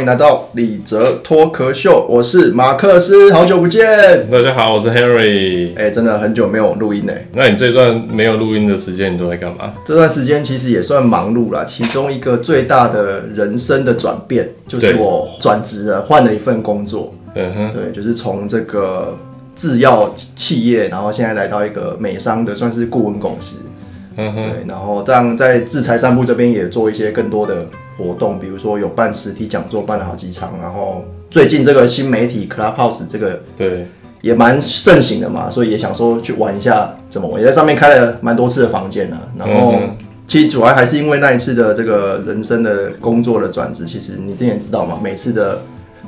迎来到李哲脱壳秀，我是马克思，好久不见。大家好，我是 Henry。哎，真的很久没有录音嘞。那你这段没有录音的时间，你都在干嘛？这段时间其实也算忙碌啦。其中一个最大的人生的转变，就是我转职了，换了一份工作。嗯哼。对，就是从这个制药企业，然后现在来到一个美商的，算是顾问公司。嗯哼。对，然后这样在制裁散步这边也做一些更多的。活动，比如说有办实体讲座，办了好几场，然后最近这个新媒体 Clubhouse 这个对也蛮盛行的嘛，所以也想说去玩一下怎么玩，也在上面开了蛮多次的房间啊。然后其实主要还是因为那一次的这个人生的工作的转折，其实你一定也知道嘛，每次的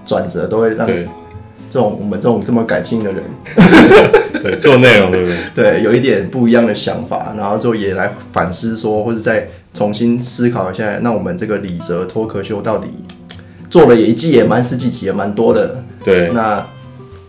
转折都会让这种我们这种这么感性 的人，对做内容对不对？对，有一点不一样的想法，然后就也来反思说，或者在。重新思考一下，那我们这个李泽脱壳秀到底做了一季也蛮十几集也蛮多的。对。那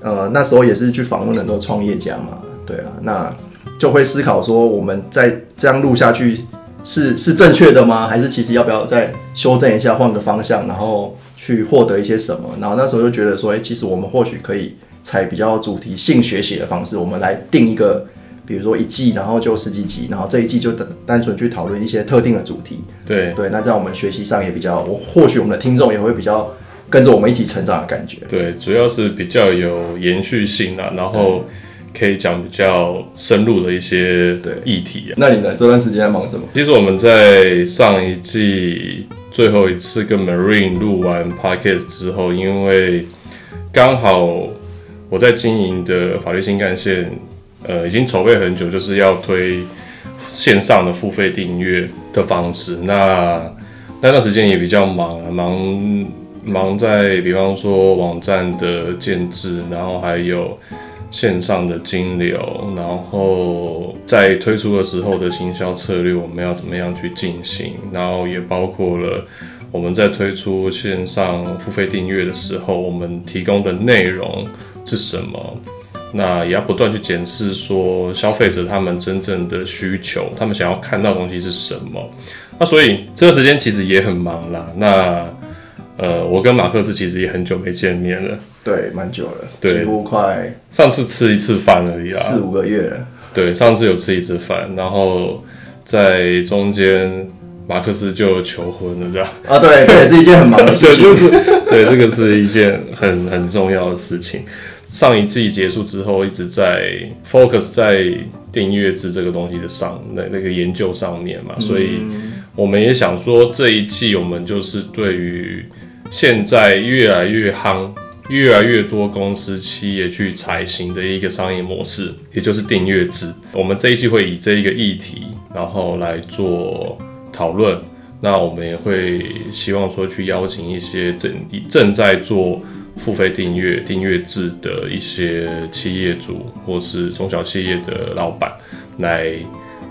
呃那时候也是去访问很多创业家嘛，对啊，那就会思考说我们再这样录下去是是正确的吗？还是其实要不要再修正一下，换个方向，然后去获得一些什么？然后那时候就觉得说，哎，其实我们或许可以采比较主题性学习的方式，我们来定一个。比如说一季，然后就十几集，然后这一季就单单纯去讨论一些特定的主题。对对，那在我们学习上也比较，我或许我们的听众也会比较跟着我们一起成长的感觉。对，主要是比较有延续性啊，然后可以讲比较深入的一些议题啊。那你呢？这段时间在忙什么？其实我们在上一季最后一次跟 Marine 录完 Podcast 之后，因为刚好我在经营的法律新干线。呃，已经筹备很久，就是要推线上的付费订阅的方式。那那段时间也比较忙啊，忙忙在比方说网站的建制，然后还有线上的金流，然后在推出的时候的行销策略，我们要怎么样去进行？然后也包括了我们在推出线上付费订阅的时候，我们提供的内容是什么？那也要不断去检视，说消费者他们真正的需求，他们想要看到东西是什么。那所以这段时间其实也很忙啦。那呃，我跟马克思其实也很久没见面了。对，蛮久了，几乎快上次吃一次饭而已啦。四五个月了。对，上次有吃一次饭，然后在中间马克思就求婚了，这样。啊，对，这也是一件很忙的事情。对，这个是一件很很重要的事情。上一季结束之后，一直在 focus 在订阅制这个东西的上那那个研究上面嘛，所以我们也想说这一季我们就是对于现在越来越夯、越来越多公司企业去采行的一个商业模式，也就是订阅制。我们这一季会以这一个议题，然后来做讨论。那我们也会希望说去邀请一些正正在做。付费订阅、订阅制的一些企业主或是中小企业的老板来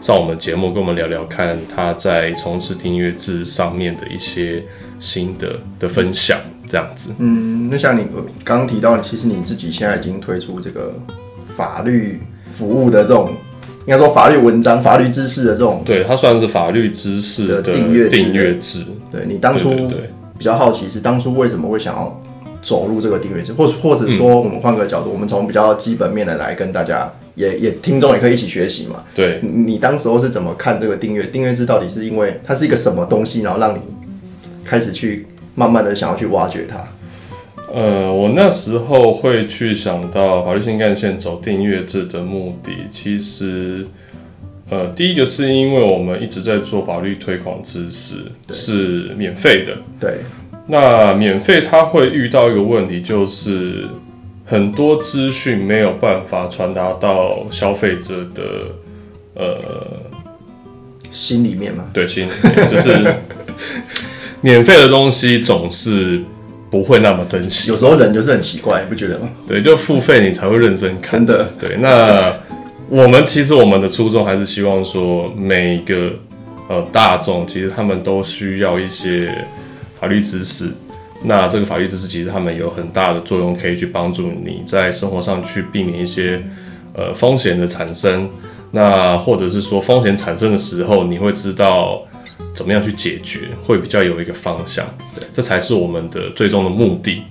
上我们节目，跟我们聊聊看他在从事订阅制上面的一些心得的分享，这样子。嗯，那像你刚刚提到，其实你自己现在已经推出这个法律服务的这种，应该说法律文章、法律知识的这种，对，它算是法律知识的订阅订阅制。对你当初比较好奇是当初为什么会想要？走入这个订阅制，或或者说我们换个角度，我们从比较基本面的来跟大家，也也听众也可以一起学习嘛。对，你当时候是怎么看这个订阅订阅制？到底是因为它是一个什么东西，然后让你开始去慢慢的想要去挖掘它？呃，我那时候会去想到法律新干线走订阅制的目的，其实呃，第一个是因为我们一直在做法律推广知识，是免费的。对。那免费它会遇到一个问题，就是很多资讯没有办法传达到消费者的呃心里面嘛？对，心里面就是 免费的东西总是不会那么珍惜。有时候人就是很奇怪，你不觉得吗？对，就付费你才会认真看。真的。对，那我们其实我们的初衷还是希望说，每个呃大众其实他们都需要一些。法律知识，那这个法律知识其实他们有很大的作用，可以去帮助你在生活上去避免一些呃风险的产生。那或者是说风险产生的时候，你会知道怎么样去解决，会比较有一个方向。对，这才是我们的最终的目的。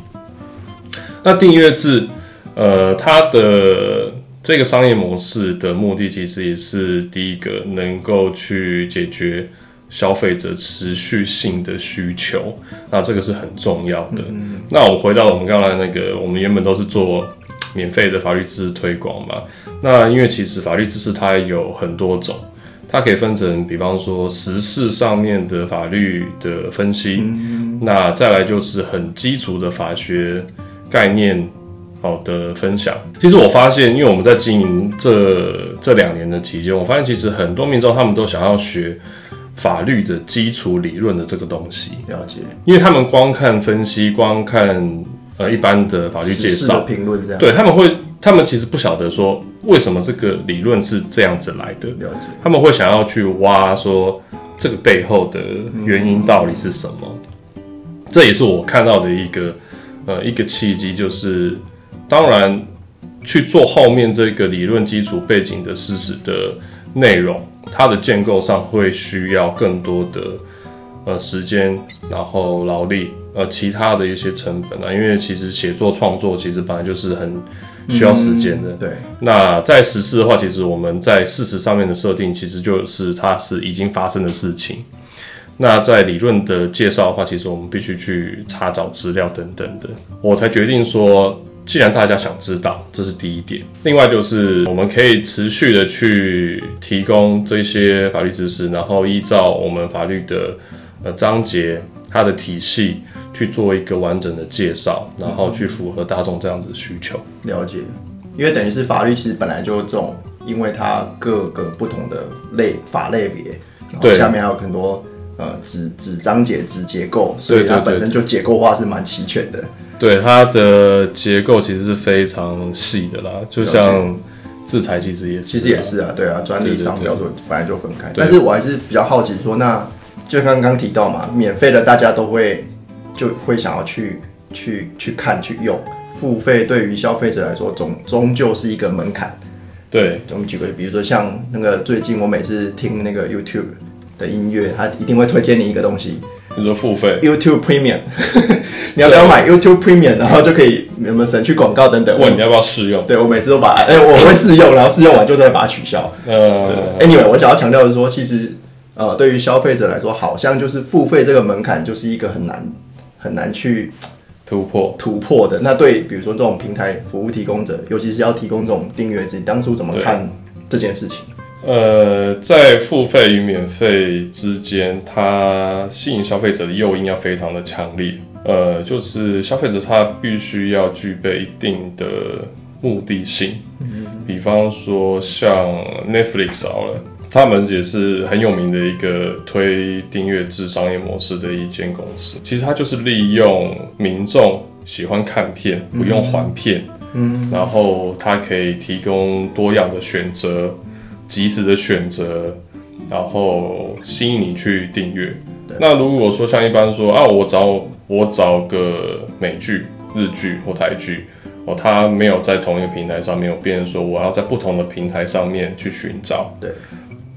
那订阅制，呃，它的这个商业模式的目的，其实也是第一个能够去解决消费者持续性的需求，那这个是很重要的。那我回到我们刚才那个，我们原本都是做免费的法律知识推广嘛，那因为其实法律知识它有很多种。它可以分成，比方说时事上面的法律的分析，那再来就是很基础的法学概念好的分享。其实我发现，因为我们在经营这这两年的期间，我发现其实很多民众他们都想要学法律的基础理论的这个东西。了解。因为他们光看分析，光看呃一般的法律介绍评论这样，对他们会。他们其实不晓得说为什么这个理论是这样子来的，了解。他们会想要去挖说这个背后的原因到底是什么，这也是我看到的一个呃一个契机，就是当然去做后面这个理论基础背景的事实的内容，它的建构上会需要更多的呃时间，然后劳力。呃，其他的一些成本啊，因为其实写作创作其实本来就是很需要时间的。对。那在实事的话，其实我们在事实上面的设定，其实就是它是已经发生的事情。那在理论的介绍的话，其实我们必须去查找资料等等的。我才决定说，既然大家想知道，这是第一点。另外就是我们可以持续的去提供这些法律知识，然后依照我们法律的呃章节它的体系。去做一个完整的介绍，然后去符合大众这样子的需求。了解，因为等于是法律其实本来就这种，因为它各个不同的类法类别，然后下面还有很多呃子子章节子结构，所以它本身就结构化是蛮齐全的。对，它的结构其实是非常细的啦，就像制裁其实也是，其实也是啊，对啊，专利商标准本来就分开。但是我还是比较好奇说，那就刚刚提到嘛，免费的大家都会。就会想要去去去看去用，付费对于消费者来说终终究是一个门槛。对，我们举个，比如说像那个最近我每次听那个 YouTube 的音乐，他一定会推荐你一个东西，你说付费 YouTube Premium，你要不要买 YouTube Premium，然后就可以有没有省去广告等等。问你要不要试用？对我每次都把 哎我会试用，然后试用完就再把它取消。呃，Anyway，我想要强调的是说，其实呃对于消费者来说，好像就是付费这个门槛就是一个很难。很难去突破突破的。那对，比如说这种平台服务提供者，尤其是要提供这种订阅制，当初怎么看这件事情？呃，在付费与免费之间，它吸引消费者的诱因要非常的强烈。呃，就是消费者他必须要具备一定的目的性。嗯。比方说像 Netflix 好了。他们也是很有名的一个推订阅制商业模式的一间公司。其实它就是利用民众喜欢看片，不用还片，嗯，然后它可以提供多样的选择，及时的选择，然后吸引你去订阅。那如果说像一般说啊，我找我找个美剧、日剧或台剧，哦，它没有在同一个平台上面，有变成说我要在不同的平台上面去寻找。对。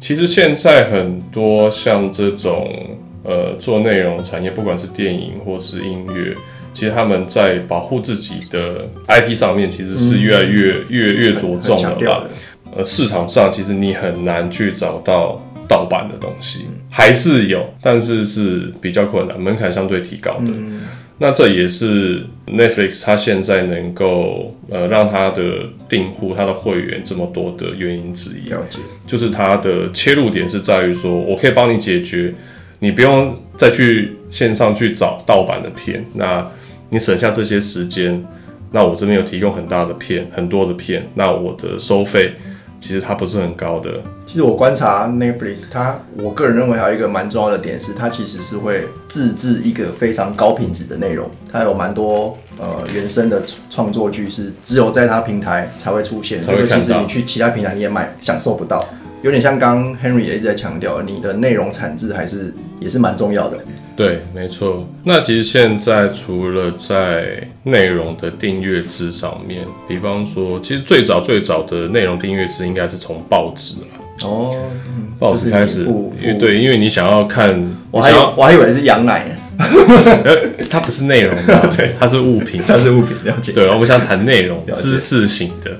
其实现在很多像这种呃做内容产业，不管是电影或是音乐，其实他们在保护自己的 IP 上面，其实是越来越越越着重了吧？呃，市场上其实你很难去找到盗版的东西，还是有，但是是比较困难，门槛相对提高的。那这也是 Netflix 它现在能够呃让它的订户、它的会员这么多的原因之一。了解。就是它的切入点是在于说，我可以帮你解决，你不用再去线上去找盗版的片，那你省下这些时间，那我这边有提供很大的片、很多的片，那我的收费。其实它不是很高的。其实我观察 Netflix，它我个人认为还有一个蛮重要的点是，它其实是会自制一个非常高品质的内容。它有蛮多呃原生的创作剧是只有在它平台才会出现，这个其实你去其他平台你也买享受不到。有点像刚 Henry 也一直在强调，你的内容产制还是 也是蛮重要的。对，没错。那其实现在除了在内容的订阅制上面，比方说，其实最早最早的内容订阅制应该是从报纸嘛。哦，报纸开始，因为对，因为你想要看，我还我还以为是羊奶，它不是内容嘛，对，它是物品，它是物品，了解。对，我们想谈内容，知识型的，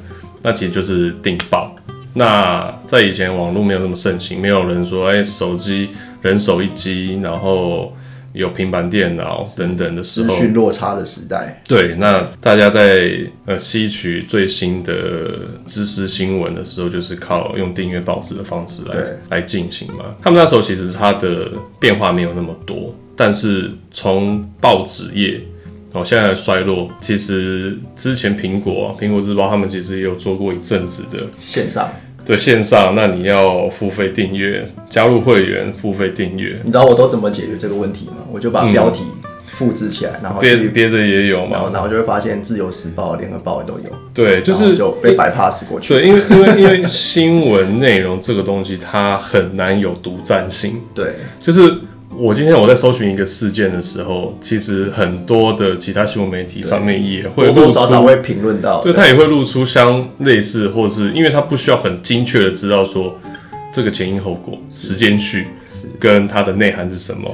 那其实就是订报。那在以前网络没有那么盛行，没有人说，哎，手机人手一机，然后。有平板电脑等等的时候，资讯落差的时代。对，那大家在呃吸取最新的知识新闻的时候，就是靠用订阅报纸的方式来来进行嘛。他们那时候其实它的变化没有那么多，但是从报纸业哦现在衰落，其实之前苹果苹果日报他们其实也有做过一阵子的线上。对线上，那你要付费订阅，加入会员付费订阅。你知道我都怎么解决这个问题吗？我就把标题复制起来，然后憋憋着也有嘛，然后就会发现自由时报、联合报都有。对，就是就被 bypass 过去。对，因为 因为因为新闻内容这个东西它很难有独占性。对，就是。我今天我在搜寻一个事件的时候，其实很多的其他新闻媒体上面也会多多少少会评论到，对，他也会露出相类似，或是因为他不需要很精确的知道说这个前因后果、时间序跟它的内涵是什么，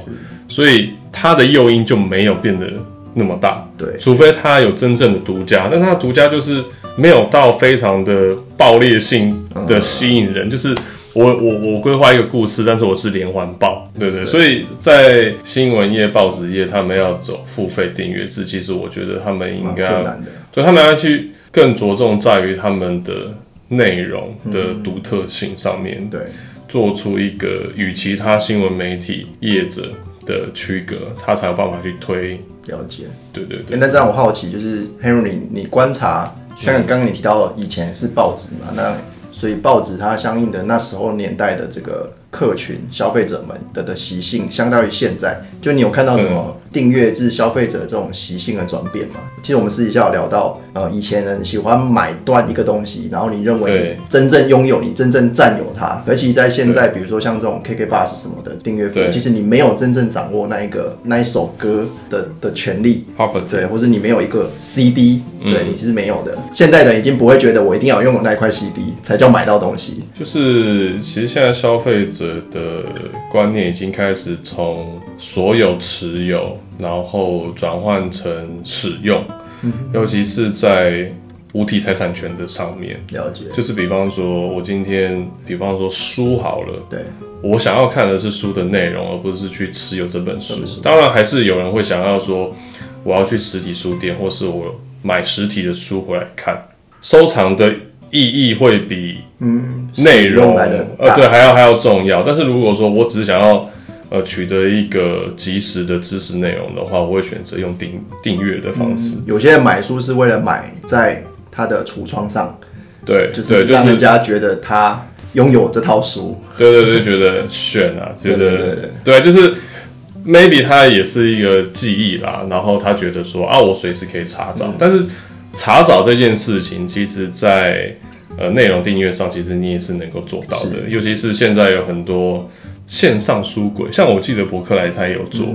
所以它的诱因就没有变得那么大。对，除非它有真正的独家，但它的独家就是没有到非常的爆裂性的吸引人，就是。我我我规划一个故事，但是我是连环报，对不对？所以在新闻业、报纸业，他们要走付费订阅制，其实我觉得他们应该，对，他们要去更着重在于他们的内容的独特性上面，对，做出一个与其他新闻媒体业者的区隔，他才有办法去推。了解，对对对。那这样我好奇，就是 Henry，你观察，像刚刚你提到以前是报纸嘛，那。所以报纸它相应的那时候年代的这个客群消费者们的的习性，相当于现在，就你有看到什么？订阅制消费者这种习性的转变嘛，其实我们私底下有聊到，呃，以前人喜欢买断一个东西，然后你认为真正拥有，你真正占有它。而且在现在，比如说像这种 KK Bus 什么的订阅服务，其实你没有真正掌握那一个那一首歌的的权利，对，或者你没有一个 CD，对你其实没有的。现代人已经不会觉得我一定要拥有那一块 CD 才叫买到东西。就是其实现在消费者的观念已经开始从所有持有。然后转换成使用，尤其是在无体财产权的上面。了解，就是比方说，我今天，比方说书好了，对，我想要看的是书的内容，而不是去持有这本书。当然，还是有人会想要说，我要去实体书店，或是我买实体的书回来看。收藏的意义会比嗯内容呃对还要还要重要。但是如果说我只是想要呃，取得一个及时的知识内容的话，我会选择用订订阅的方式。有些人买书是为了买在他的橱窗上，对，就是让人家觉得他拥有这套书。对对对，觉得炫啊，觉得对，就是 maybe 他也是一个记忆啦，然后他觉得说啊，我随时可以查找。但是查找这件事情，其实在呃内容订阅上，其实你也是能够做到的，尤其是现在有很多。线上书柜，像我记得博客来他也有做，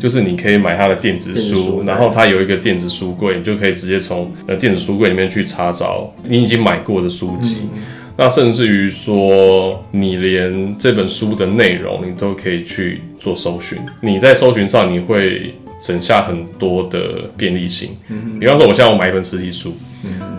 就是你可以买他的电子书，然后他有一个电子书柜，你就可以直接从呃电子书柜里面去查找你已经买过的书籍。那甚至于说，你连这本书的内容你都可以去做搜寻，你在搜寻上你会省下很多的便利性。嗯比方说，我现在我买一本实体书，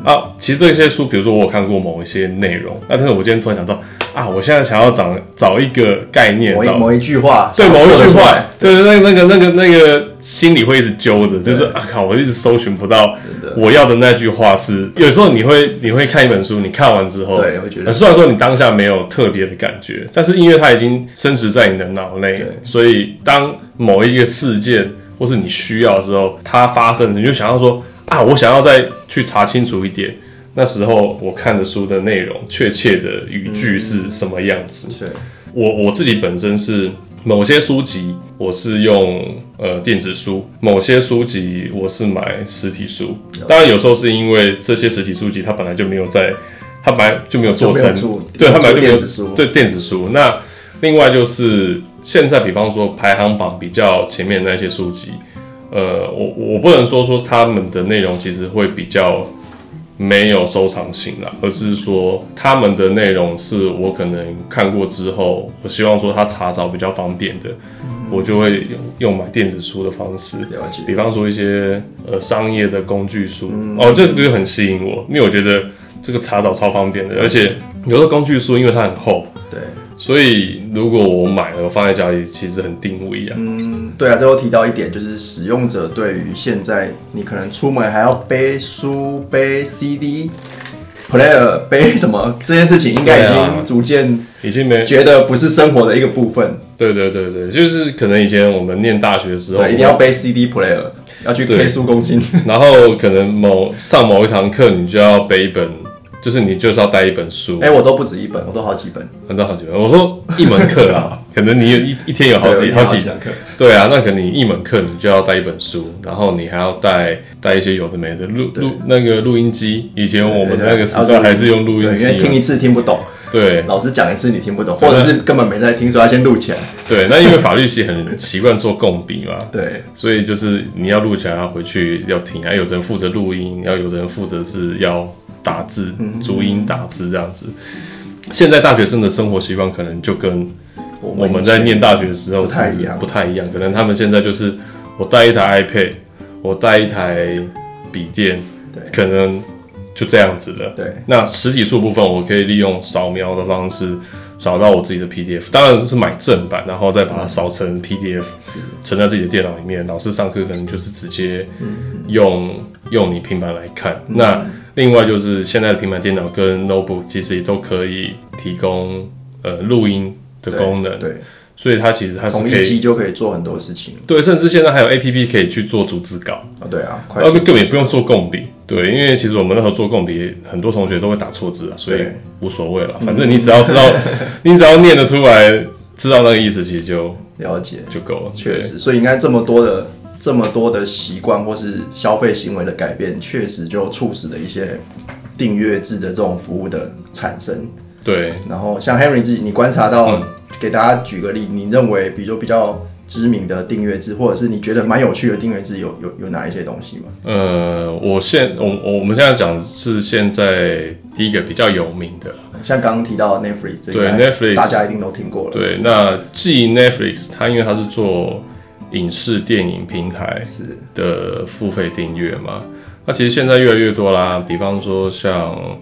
啊，其实这些书，比如说我有看过某一些内容，那但是我今天突然想到。啊，我现在想要找找一个概念，找某一句话，对某一句话，对对，那那个那个那个心里会一直揪着，就是啊靠，我一直搜寻不到我要的那句话是。有时候你会你会看一本书，你看完之后，对，会觉得虽然说你当下没有特别的感觉，但是因为它已经深植在你的脑内，所以当某一个事件或是你需要的时候，它发生，你就想要说啊，我想要再去查清楚一点。那时候我看的书的内容，确切的语句是什么样子？对，我我自己本身是某些书籍，我是用呃电子书；某些书籍我是买实体书。当然有时候是因为这些实体书籍它本来就没有在。它本来就没有做成对，它本来就没有对电子书。那另外就是现在，比方说排行榜比较前面那些书籍，呃，我我不能说说他们的内容其实会比较没有收藏性啦，而是说他们的内容是我可能看过之后，我希望说他查找比较方便的，我就会用用买电子书的方式。嗯了解。比方说一些呃商业的工具书，嗯。哦，这个就很吸引我，因为我觉得这个查找超方便的，而且有的工具书因为它很厚，对，所以如果我买了我放在家里，其实很定位啊。嗯，对啊，最后提到一点，就是使用者对于现在你可能出门还要背书、背 CD、player、背什么这件事情，应该已经逐渐已经没觉得不是生活的一个部分。对对对对，就是可能以前我们念大学的时候，对，一定要背 CD player，要去对 K 书公斤。然后可能某上某一堂课，你就要背一本，就是你就是要带一本书，哎、我都不止一本，我都好几本。很多好几本。我说一门课啊，可能你有一一天有好几好几堂课对啊，那可能你一门课你就要带一本书，然后你还要带带一些有的没的录录那个录音机。以前我们那个时代还是用录音机因为听一，次听不懂，对老师讲一次你听不懂，或者是根本没在听，所以要先录起来。对。那因为法律系很习惯做共笔嘛，对，所以就是你要录起来，要回去要听啊，有的人负责录音，要有的人负责是要打字嗯，注音打字这样子。现在大学生的生活习惯可能就跟我们在念大学的时候不太一样不太一样。可能他们现在就是我带一台 iPad，我带一台笔电，对可能就这样子了。对那实体书部分，我可以利用扫描的方式扫到我自己的 PDF，当然是买正版，然后再把它扫成 PDF，存在自己的电脑里面。老师上课可能就是直接用用你平板来看。那另外就是现在的平板电脑跟 notebook 其实也都可以提供呃录音的功能，对，所以它其实它是同一机就可以做很多事情。对，甚至现在还有 APP 可以去做逐字稿。啊，对啊，快那速根本也不用做共笔，对，因为其实我们那时候做共笔，很多同学都会打错字啊，所以无所谓了，反正你只要知道，你只要念得出来，知道那个意思，其实就了解，就够了。确实，所以应该这么多的这么多的习惯或是消费行为的改变，确实就促使了一些订阅制的这种服务的产生。对，然后像 Henry 自己，你观察到，嗯给大家举个例，你认为比如说比较知名的订阅制，或者是你觉得蛮有趣的订阅制，有有有哪一些东西吗？呃，我现我我我们现在讲的是现在第一个比较有名的，像刚刚提到 Netflix，对 Netflix 大家一定都听过了。对，那继 Netflix 它因为它是做影视电影平台是。的付费订阅嘛，那其实现在越来越多啦，比方说像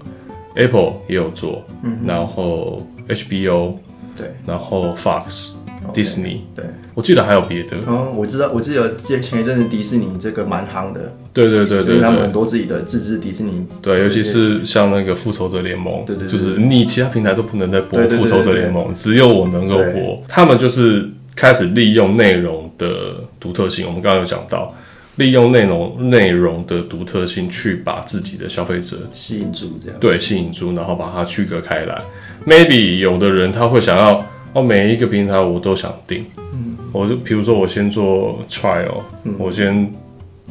Apple 也有做，嗯。然后 HBO，对。然后 Fox、Disney，对。我记得还有别的，嗯，我知道，我记得前前一阵子迪士尼这个蛮夯的，对对对对他们很。多自己的自制迪士尼，对，尤其是像那个复仇者联盟，对对对就是你其他平台都不能再播复仇者联盟，只有我能够播。他们就是开始利用内容的独特性，我们刚刚有讲到，利用内容内容的独特性去把自己的消费者吸引住这样。对吸引住，然后把它区隔开来。Maybe 有的人他会想要哦，每一个平台我都想订，嗯，我就比如说我先做 trial，、嗯我先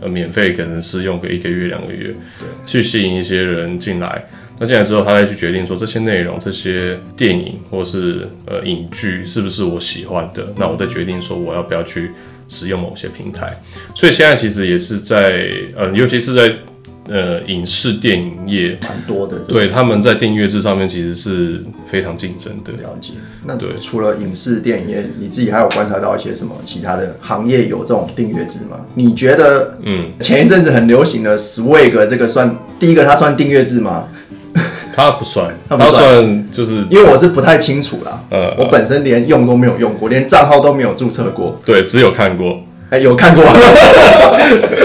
呃免费可能试用个一个月两个月，对，去吸引一些人进来。那进来之后，他再去决定说这些内容、这些电影或是呃影剧是不是我喜欢的，那我再决定说我要不要去使用某些平台。所以现在其实也是在呃，尤其是在呃影视电影业，蛮多的。对他们在订阅制上面其实是非常竞争的。了解。那对除了影视电影业，你自己还有观察到一些什么其他的行业有这种订阅制吗？你觉得嗯，前一阵子很流行的 Swag 这个算第一个，它算订阅制吗？它不算，它不算算就是因为我是不太清楚啦，呃我本身连用都没有用过，连账号都没有注册过。对，只有看过，哎，有看过，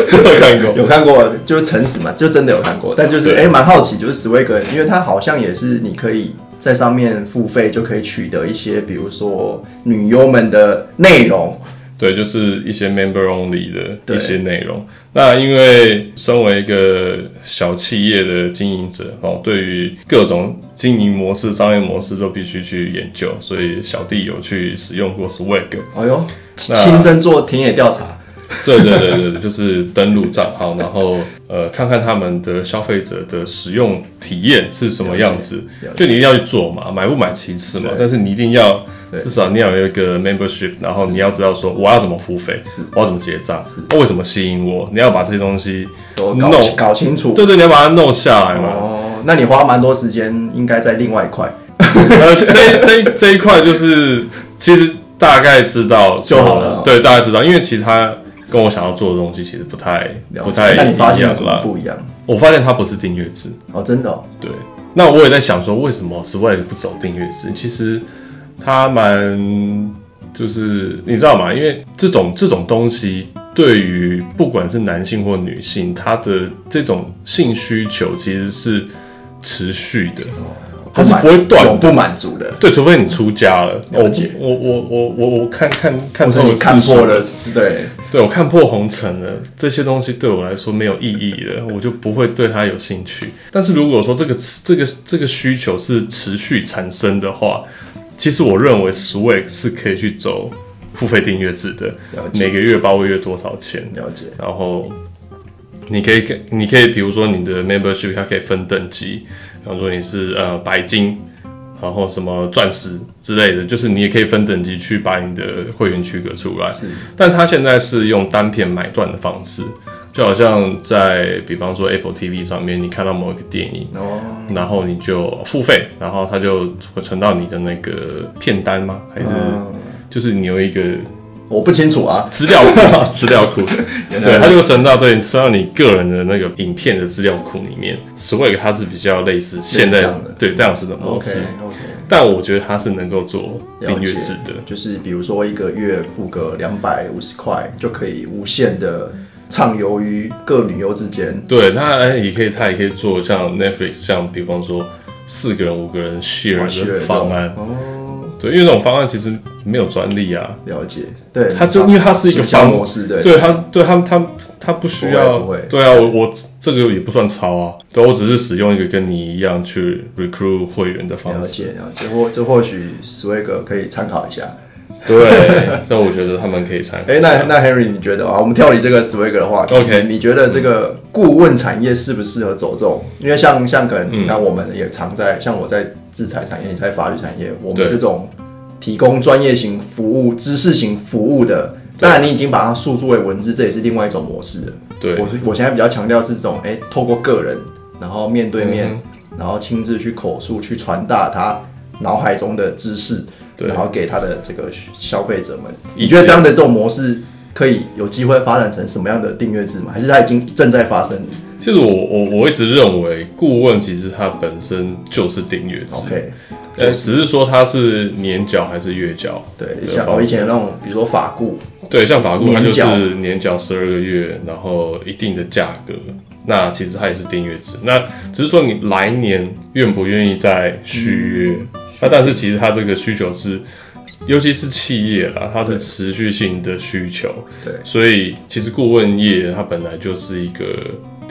只 有看过。有看过，就是诚实嘛，就真的有看过。但就是对哎，蛮好奇，就是史威格因为它好像也是你可以在上面付费就可以取得一些，比如说女优们的内容。对，就是一些 member only 的一些内容。那因为身为一个小企业的经营者哦，对于各种经营模式、商业模式都必须去研究，所以小弟有去使用过 Swag。哎呦，亲身做田野调查。对对对对对，就是登录账号，然后呃看看他们的消费者的使用体验是什么样子就你一定要去做嘛，买不买其次嘛，但是你一定要至少你要有一个 membership，然后你要知道说我要怎么付费是，我要怎么结账，为什么吸引我，你要把这些东西都搞弄搞清楚。对对，你要把它弄下来嘛。哦，那你花蛮多时间，应该在另外一块。呃，这这这一块就是其实大概知道就好了哦对，大概知道，因为其他跟我想要做的东西其实不太不太一样现有什么啦。不一样？我发现它不是订阅制，哦，真的哦。对。那我也在想说，为什么 Swag 不走订阅制？其实它蛮就是你知道吗？因为这种这种东西对于不管是男性或女性，他的这种性需求其实是持续的。它是不会断。不满足的。对，除非你出家了，我了解。我我我我我看看看透了或者你看破了，对，对我看破红尘了，这些东西对我来说没有意义了，我就不会对它有兴趣。但是如果说这个这个这个需求是持续产生的话，其实我认为 Swag 是可以去走付费订阅制的每个月包个月多少钱，了解。然后你可以给，你可以比如说你的 membership 它可以分等级，比方说你是呃白金，然后什么钻石之类的，就是你也可以分等级去把你的会员区隔出来。是但它现在是用单片买断的方式，就好像在比方说 Apple TV 上面，你看到某一个电影。哦，然后你就付费，然后它就会存到你的那个片单吗？还是嗯就是你有一个我不清楚啊。资料库，资料库，对，它就会存到对存到你个人的那个影片的资料库里面。Swag 它是比较类似现在这样的对这样子的模式但我觉得它是能够做订阅制的。就是比如说一个月付个两百五十块，就可以无限的畅游于各女优之间。对，它哎也可以，它也可以做像 Netflix 像比方说四个人、五个人 share 的方案。哦，对，因为这种方案其实没有专利啊，了解。对，它就因为它是一个行销方模式，对，对它对它它它不需要，对啊，我我这个也不算抄啊，对，我只是使用一个跟你一样去 recruit 会员的方式。了解了解，或这或许 Swag 可以参考一下。对，但我觉得他们可以参考。哎，那那 Henry，你觉得啊？我们跳离这个 Swag 的话题 OK 你觉得这个顾问产业适不适合走这种？因为像像可能嗯你看我们也常在，像我在制裁产业，你在法律产业，我们这种提供专业型服务、知识型服务的，当然你已经把它诉诸为文字，这也是另外一种模式了。对我我现在比较强调是这种，哎，透过个人，然后面对面，嗯然后亲自去口述，去传达他脑海中的知识，然后给他的这个消费者们。你觉得这样的这种模式可以有机会发展成什么样的订阅制吗？还是它已经正在发生其实我我我一直认为顾问其实它本身就是订阅制？OK，呃，只是说它是年缴还是月缴。对，像我以前那种，比如说法顾，对，像法顾它就是年缴十二个月，然后一定的价格，那其实它也是订阅制。那只是说你来年愿不愿意再续约，那但是其实它这个需求是，尤其是企业啦，它是持续性的需求。对所以其实顾问业它本来就是一个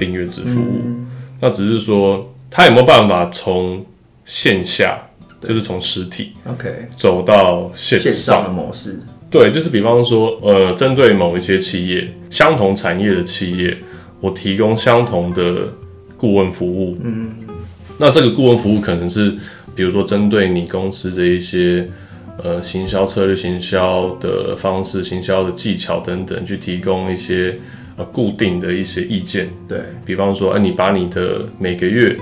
订阅制服务，嗯。那只是说他有没有办法从线下，就是从实体，OK，走到线线上的模式，对，就是比方说，呃，针对某一些企业，相同产业的企业，我提供相同的顾问服务。嗯，那这个顾问服务可能是，比如说针对你公司的一些呃行销策略、行销的方式、行销的技巧等等，去提供一些呃固定的一些意见。对，比方说，呃，你把你的每个月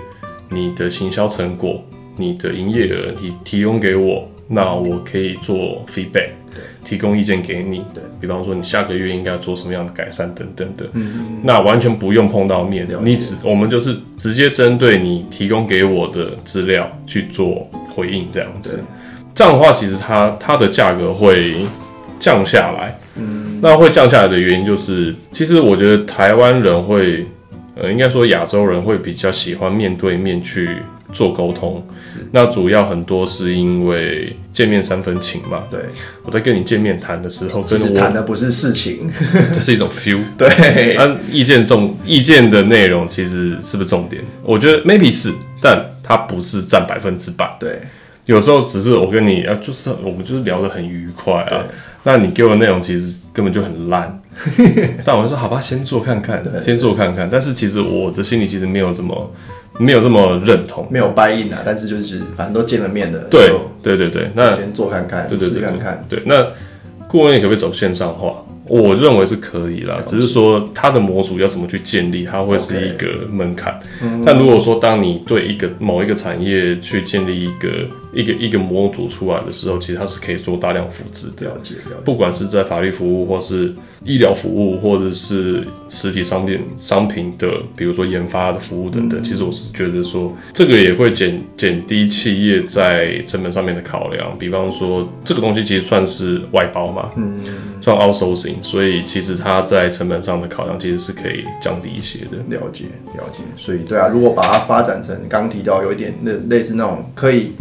你的行销成果、你的营业额，你提供给我，那我可以做 feedback，对，提供意见给你。对，比方说你下个月应该做什么样的改善等等的。嗯，那完全不用碰到面了解，你只我们就是直接针对你提供给我的资料去做回应，这样子对。这样的话，其实它它的价格会降下来。嗯，那会降下来的原因就是，其实我觉得台湾人会，呃，应该说亚洲人会比较喜欢面对面去做沟通。那主要很多是因为见面三分情嘛。对，我在跟你见面谈的时候，跟其实谈的不是事情，这是一种 feel。对，那意见重意见的内容其实是不是重点？我觉得 maybe 是，但它不是占百分之百。对，有时候只是我跟你啊，就是我们就是聊得很愉快啊，那你给我的内容其实根本就很烂，但我就说好吧，先做看看对，先做看看。但是其实我的心里其实没有这么没有这么认同。没有掰硬啊，但是就是反正都见了面的，对就对对对，那先做看看，对对对对。试看看，对，那顾问可不可以走线上化？我认为是可以啦，只是说它的模组要怎么去建立，它会是一个门槛。嗯。但如果说当你对一个某一个产业去建立一个一个一个模组出来的时候，其实它是可以做大量复制的。了解了解。不管是在法律服务，或是医疗服务，或者是实体商品商品的，比如说研发的服务等等，其实我是觉得说，这个也会减减低企业在成本上面的考量。比方说，这个东西其实算是外包嘛，嗯，算 outsourcing，所以其实它在成本上的考量其实是可以降低一些的。了解了解。所以对啊，如果把它发展成刚刚提到有一点类类似那种可以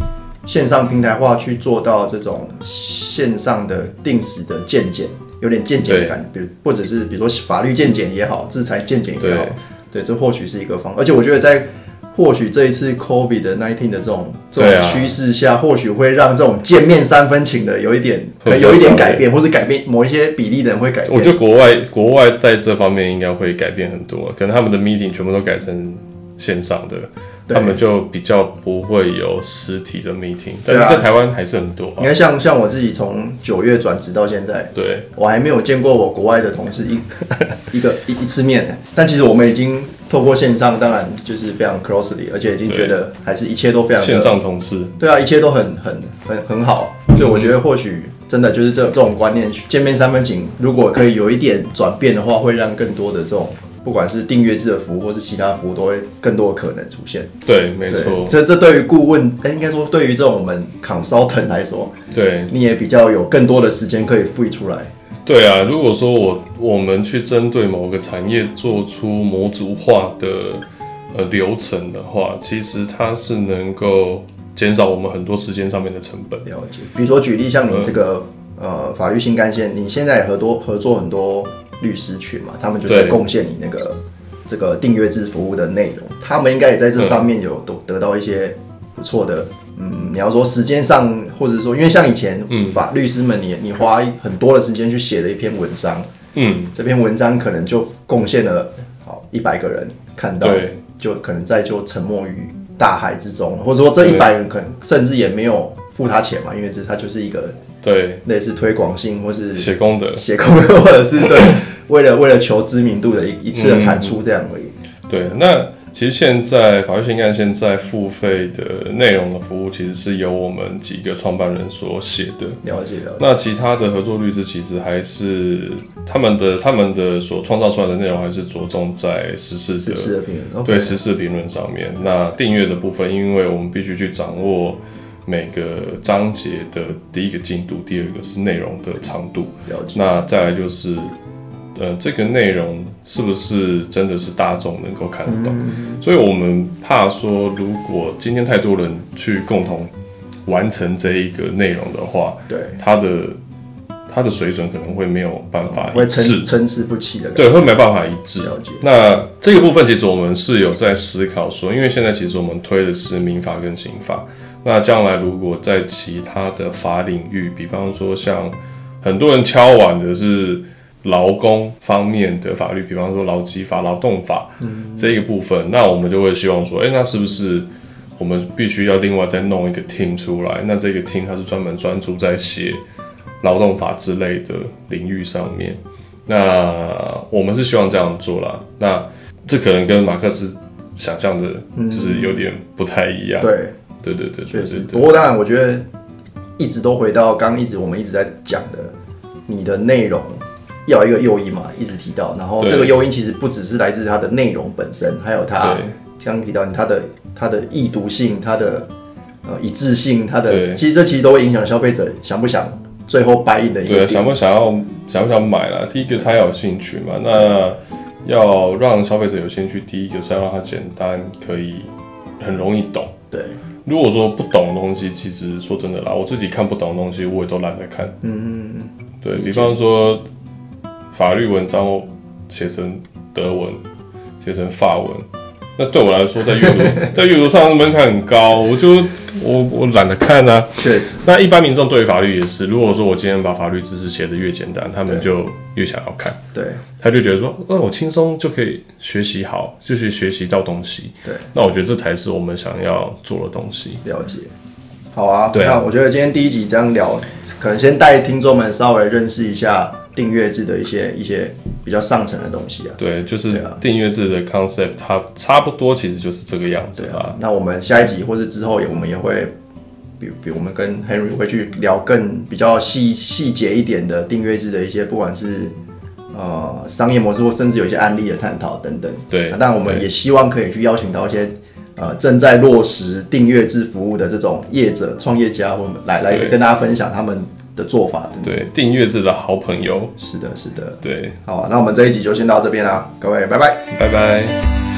线上平台化去做到这种线上的定时的鉴检，有点鉴检的感觉，比如或者是比如说法律鉴检也好，制裁鉴检也好，对，这或许是一个方，而且我觉得在或许这一次 COVID 的 nineteen 的这种这种趋势下，或许会让这种见面三分情的有一点，有一点改变，或是改变某一些比例的人会改变。我觉得国外国外在这方面应该会改变很多，可能他们的 meeting 全部都改成线上的，对他们就比较不会有实体的 meeting，但是在台湾还是很多、啊。你看像像我自己从九月转职到现在，对，我还没有见过我国外的同事一 一个一一次面，但其实我们已经透过线上，当然就是非常 closely，而且已经觉得还是一切都非常的线上同事，对啊，一切都很很很很好，所以我觉得或许真的就是这这种观念，见面三分情，如果可以有一点转变的话，会让更多的这种不管是订阅制的服务或是其他服务，都会更多的可能出现。对，没对错，这这对于顾问，哎，应该说对于这种我们 consultant 来说，对，你也比较有更多的时间可以 free 出来。对啊，如果说我我们去针对某个产业做出模组化的呃流程的话，其实它是能够减少我们很多时间上面的成本。了解，比如说举例像你这个、呃法律新干线，你现在也合多合作很多律师群嘛，他们就在贡献你那个这个订阅制服务的内容，他们应该也在这上面有得得到一些不错的，嗯，你要说时间上，或者说因为像以前嗯。法律师们你你花很多的时间去写了一篇文章，嗯，这篇文章可能就贡献了好一百个人看到对，就可能在就沉没于大海之中，或者说这一百人可能甚至也没有付他钱嘛，因为这他就是一个对，类似推广性或是写功德。写功德，或者是对 为了为了求知名度的一一次的产出这样而已。对，那其实现在法律新干线在付费的内容的服务，其实是由我们几个创办人所写的。了解了解，那其他的合作律师其实还是他们的他们的所创造出来的内容还是着重在时事的时事的评论对 OK 时事评论上面。那订阅的部分，因为我们必须去掌握每个章节的第一个进度，第二个是内容的长度。了解那再来就是，呃，这个内容是不是真的是大众能够看得懂？嗯所以我们怕说，如果今天太多人去共同完成这一个内容的话，对它的它的水准可能会没有办法会一致参，参差不齐的。对，会没办法一致了解。那这个部分其实我们是有在思考说，因为现在其实我们推的是民法跟刑法，那将来如果在其他的法领域，比方说像很多人敲碗的是劳工方面的法律，比方说劳基法、劳动法，嗯这个部分，那我们就会希望说，哎，那是不是我们必须要另外再弄一个 team 出来？那这个 team 它是专门专注在写劳动法之类的领域上面。那我们是希望这样做啦。那这可能跟马克思想象的，就是有点不太一样。对，对对对确实。不过当然，我觉得一直都回到刚刚一直我们一直在讲的，你的内容要一个诱因嘛，一直提到。然后对这个诱因其实不只是来自它的内容本身，还有它对刚刚提到它的它的易读性、它的呃一致性、它的其实这其实都会影响消费者想不想最后 buy in 的一个对，想不想要想不想买了？第一个他要有兴趣嘛，那要让消费者有兴趣，第一个是要让他简单，可以很容易懂。对，如果说不懂的东西，其实说真的啦，我自己看不懂的东西，我也都懒得看嗯。嗯，对比方说，法律文章写成德文，写成法文，那对我来说，在阅读 在阅读上门槛很高，我就我我懒得看啊。确实，那一般民众对于法律也是，如果说我今天把法律知识写得越简单，他们就越想要看，对他就觉得说，那我轻松就可以学习好，就去学习到东西。对，那我觉得这才是我们想要做的东西。了解。好啊，对啊那我觉得今天第一集这样聊，可能先带听众们稍微认识一下订阅制的一些一些比较上层的东西啊。对，就是订阅制的 concept，它差不多其实就是这个样子对啊。，那我们下一集或者之后也我们也会，比比我们跟 Henry 会去聊更比较细细节一点的订阅制的一些，不管是呃商业模式或甚至有一些案例的探讨等等。对那但我们也希望可以去邀请到一些呃正在落实订阅制服务的这种业者、创业家，我们来来跟大家分享他们的做法。对，订阅制的好朋友。是的，是的。对，好啊，那我们这一集就先到这边啦，各位，拜拜。拜拜。